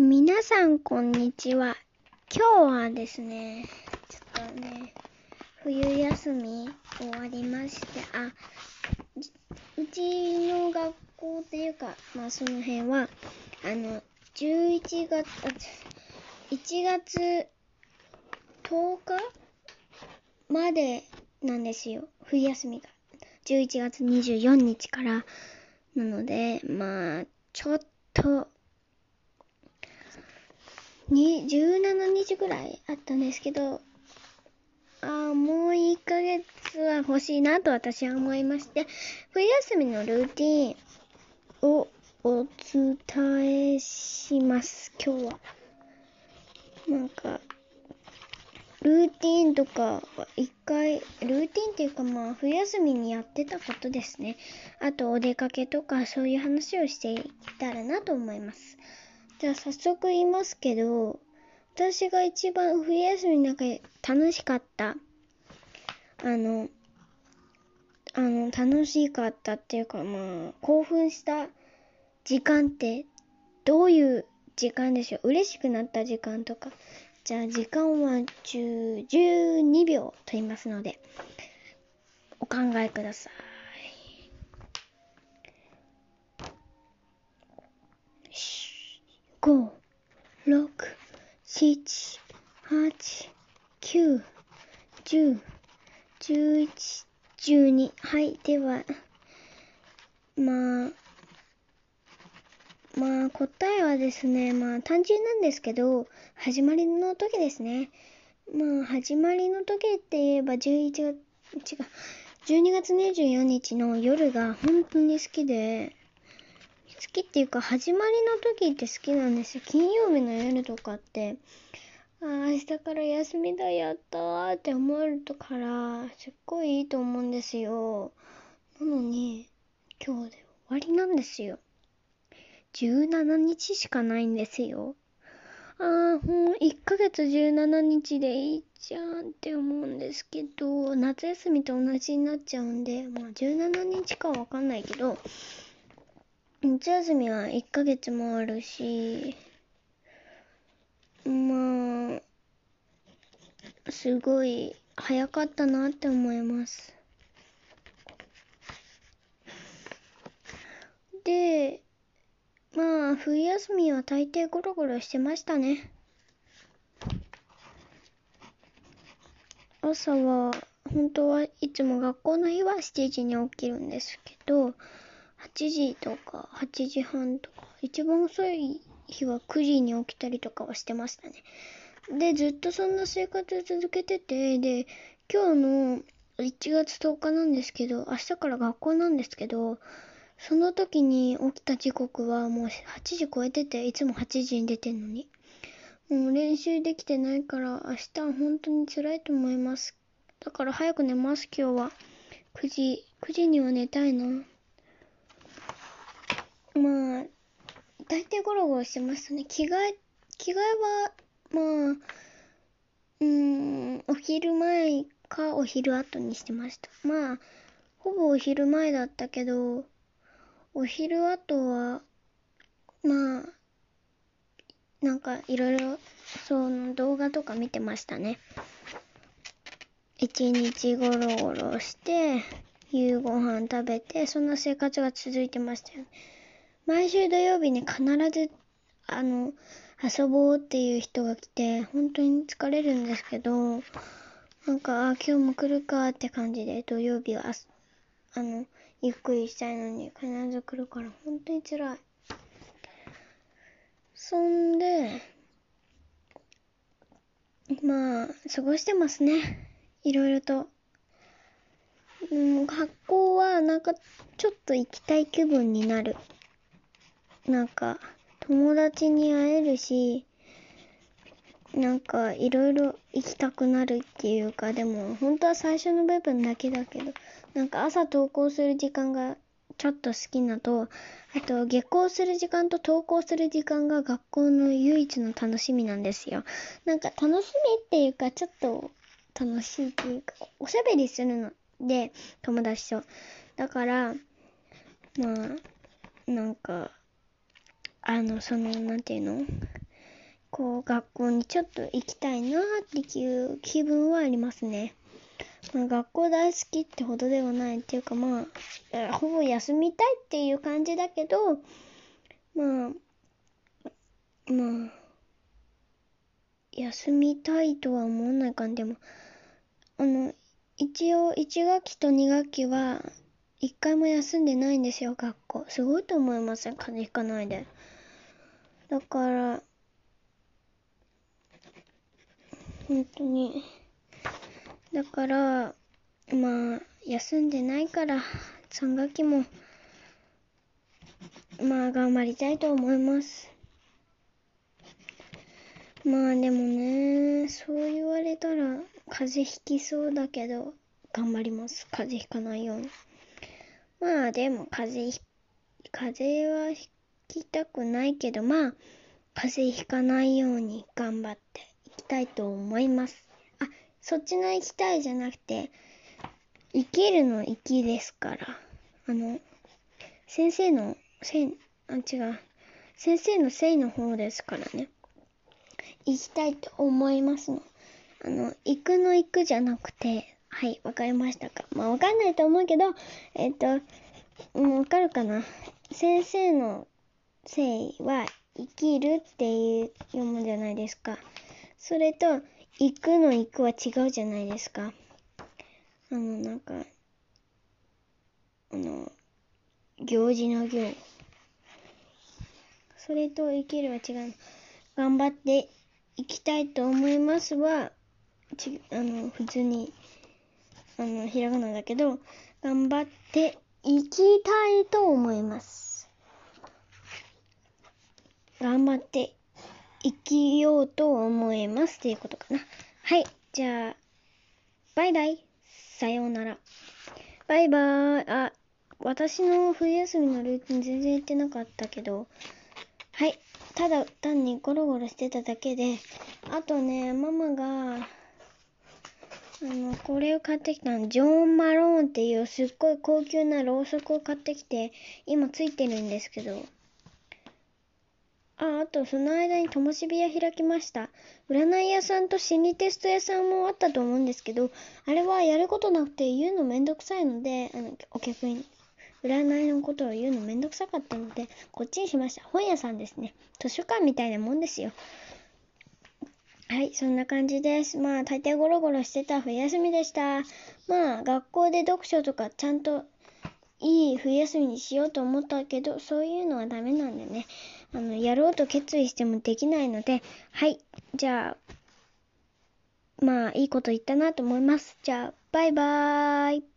皆さん、こんにちは。今日はですね、ちょっとね、冬休み終わりまして、あ、うちの学校っていうか、まあその辺は、あの、11月、あ1月10日までなんですよ。冬休みが。11月24日から。なので、まあ、ちょっと、に17日ぐらいあったんですけど、あ、もう1ヶ月は欲しいなと私は思いまして、冬休みのルーティンをお伝えします、今日は。なんか、ルーティンとか一回、ルーティンっていうかまあ冬休みにやってたことですね。あとお出かけとかそういう話をしていったらなと思います。じゃあ早速言いますけど、私が一番冬休みの中で楽しかった、あの、あの、楽しかったっていうかまあ、興奮した時間ってどういう時間でしょう？嬉しくなった時間とか。じゃあ時間は10 12秒取りますので、お考えください。5、6、7、8、9、10、11、12。はい、では、まあ、まあ答えはですね、まあ単純なんですけど、始まりの時ですね。まあ始まりの時って言えば11月、違う、12月24日の夜が本当に好きで、きっていうか始まりの時って好きなんですよ。金曜日の夜とかって、ああ、明日から休みだ、やったーって思えるから、すっごいいいと思うんですよ。なのに、今日で終わりなんですよ。17日しかないんですよ。ああ、もう1ヶ月17日でいいじゃんって思うんですけど、夏休みと同じになっちゃうんで、まあ17日かわかんないけど、夏休みは1ヶ月もあるし、まあ、すごい早かったなって思います。で、まあ、冬休みは大抵ゴロゴロしてましたね。朝は、本当はいつも学校の日は7時に起きるんですけど、8時とか8時半とか、一番遅い日は9時に起きたりとかはしてましたね。で、ずっとそんな生活続けてて、で、今日の1月10日なんですけど、明日から学校なんですけど、その時に起きた時刻はもう8時超えてて、いつも8時に出てんのに。もう練習できてないから、明日は本当に辛いと思います。だから早く寝ます、今日は。9時、9時には寝たいな。まあ、大体ゴロゴロしてましたね。着替え、着替えは、まあ、うん、お昼前かお昼後にしてました。まあ、ほぼお昼前だったけど、お昼後は、まあ、なんかいろいろ、その動画とか見てましたね。一日ゴロゴロして、夕ご飯食べて、そんな生活が続いてましたよね。毎週土曜日に必ず、あの、遊ぼうっていう人が来て、本当に疲れるんですけど、なんか、あ、今日も来るかって感じで、土曜日は、あの、ゆっくりしたいのに必ず来るから本当に辛い。そんで、まあ、過ごしてますね。いろいろと。うん、学校はなんかちょっと行きたい気分になる。なんか、友達に会えるし、なんかいろいろ行きたくなるっていうか、でも本当は最初の部分だけだけど、なんか朝登校する時間がちょっと好きなと、あと下校する時間と登校する時間が学校の唯一の楽しみなんですよ。なんか楽しみっていうかちょっと楽しいっていうか、おしゃべりするので、友達と。だから、まあ、なんか、あの、その、なんていうの？こう、学校にちょっと行きたいなっていう気分はありますね。まあ、学校大好きってほどではないっていうか、まあ、ほぼ休みたいっていう感じだけど、まあ、まあ、休みたいとは思わないかんでも、あの、一応1学期と2学期は一回も休んでないんですよ、学校。すごいと思いません、風邪ひかないで。だから、本当に。だから、まあ、休んでないから、3学期も、まあ、頑張りたいと思います。まあでもね、そう言われたら風邪ひきそうだけど、頑張ります。風邪ひかないように。まあでも風邪、風邪はひきたくないけど、まあ、風邪ひかないように頑張っていきたいと思います。あ、そっちの行きたいじゃなくて、生きるの生きですから。あの、先生の、せん、あ、違う。先生のせいの方ですからね。行きたいと思いますの。あの、行くの行くじゃなくて、はい、わかりましたか。まあ、わかんないと思うけど、えっ、と、もうわかるかな。先生のせいは生きるっていう読むじゃないですか。それと、行くの行くは違うじゃないですか。あの、なんか、あの、行事の行。それと生きるは違う。頑張っていきたいと思いますは、ち、あの、普通に、あの、ひらがなだけど、頑張っていきたいと思います。頑張って生きようと思いますっていうことかな。はい。じゃあ、バイバイ。さようなら。バイバーイ。あ、私の冬休みのルーティン全然言ってなかったけど、はい。ただ単にゴロゴロしてただけで、あとね、ママが、あの、これを買ってきたの、ジョン・マローンっていうすっごい高級なろうそくを買ってきて、今ついてるんですけど、あ、あとその間に灯火屋開きました。占い屋さんと心理テスト屋さんもあったと思うんですけど、あれはやることなくて言うのめんどくさいので、あの、お客に。占いのことを言うのめんどくさかったので、こっちにしました。本屋さんですね。図書館みたいなもんですよ。はい、そんな感じです。まあ、大抵ゴロゴロしてた冬休みでした。まあ、学校で読書とかちゃんといい冬休みにしようと思ったけど、そういうのはダメなんでね。あの、やろうと決意してもできないので、はい、じゃあ、まあ、いいこと言ったなと思います。じゃあ、バイバーイ。